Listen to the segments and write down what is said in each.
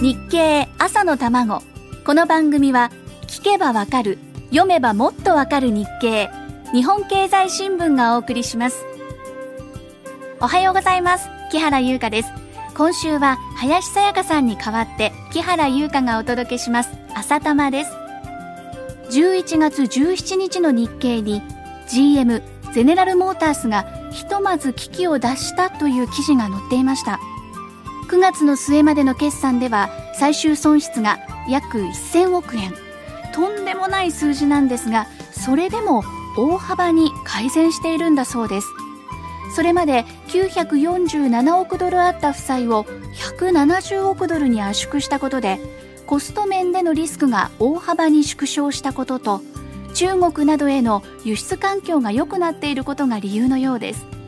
日経朝の卵。この番組は聞けばわかる読めばもっとわかる日経日本経済新聞がお送りします。おはようございます。木原優香です。今週は林さやかさんに代わって木原優香がお届けします。朝玉です。11月17日の日経に GM ゼネラルモータースがひとまず危機を脱したという記事が載っていました。9月の末までの決算では最終損失が約1000億円。とんでもない数字なんですがそれでも大幅に改善しているんだそうです。それまで947億ドルあった負債を170億ドルに圧縮したことでコスト面でのリスクが大幅に縮小したことと中国などへの輸出環境が良くなっていることが理由のようです。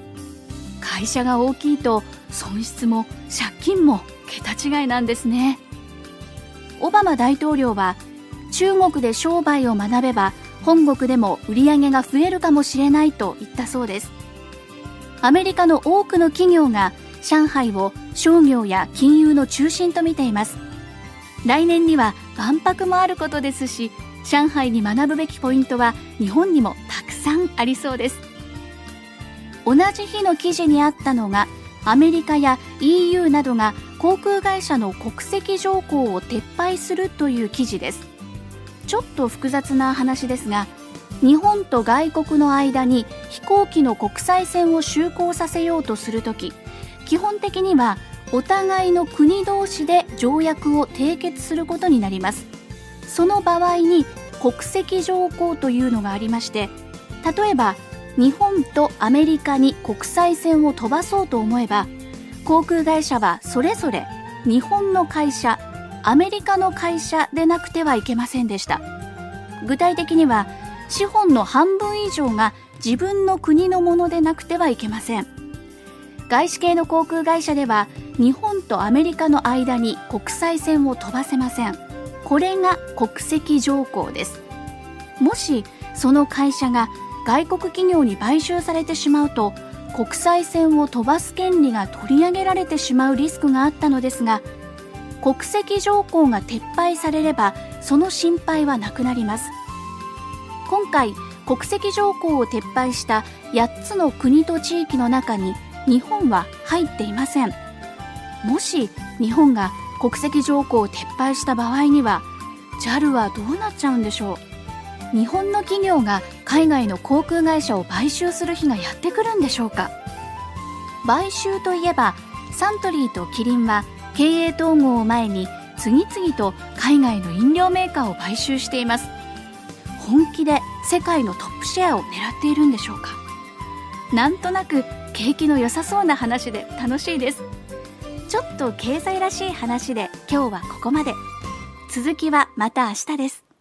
会社が大きいと損失も借金も桁違いなんですね。オバマ大統領は中国で商売を学べば本国でも売り上げが増えるかもしれないと言ったそうです。アメリカの多くの企業が上海を商業や金融の中心と見ています。来年には万博もあることですし上海に学ぶべきポイントは日本にもたくさんありそうです。同じ日の記事にあったのがアメリカや EU などが航空会社の国籍条項を撤廃するという記事です。ちょっと複雑な話ですが日本と外国の間に飛行機の国際線を就航させようとするとき基本的にはお互いの国同士で条約を締結することになります。その場合に国籍条項というのがありまして例えば日本とアメリカに国際線を飛ばそうと思えば航空会社はそれぞれ日本の会社アメリカの会社でなくてはいけませんでした。具体的には資本の半分以上が自分の国のものでなくてはいけません。外資系の航空会社では日本とアメリカの間に国際線を飛ばせません。これが国籍条項です。もしその会社が外国企業に買収されてしまうと国際線を飛ばす権利が取り上げられてしまうリスクがあったのですが国籍条項が撤廃されればその心配はなくなります。今回国籍条項を撤廃した8つの国と地域の中に日本は入っていません。もし日本が国籍条項を撤廃した場合には JAL はどうなっちゃうんでしょう？日本の企業が海外の航空会社を買収する日がやってくるんでしょうか？買収といえばサントリーとキリンは経営統合を前に次々と海外の飲料メーカーを買収しています。本気で世界のトップシェアを狙っているんでしょうか？なんとなく景気の良さそうな話で楽しいです。ちょっと経済らしい話で今日はここまで。続きはまた明日です。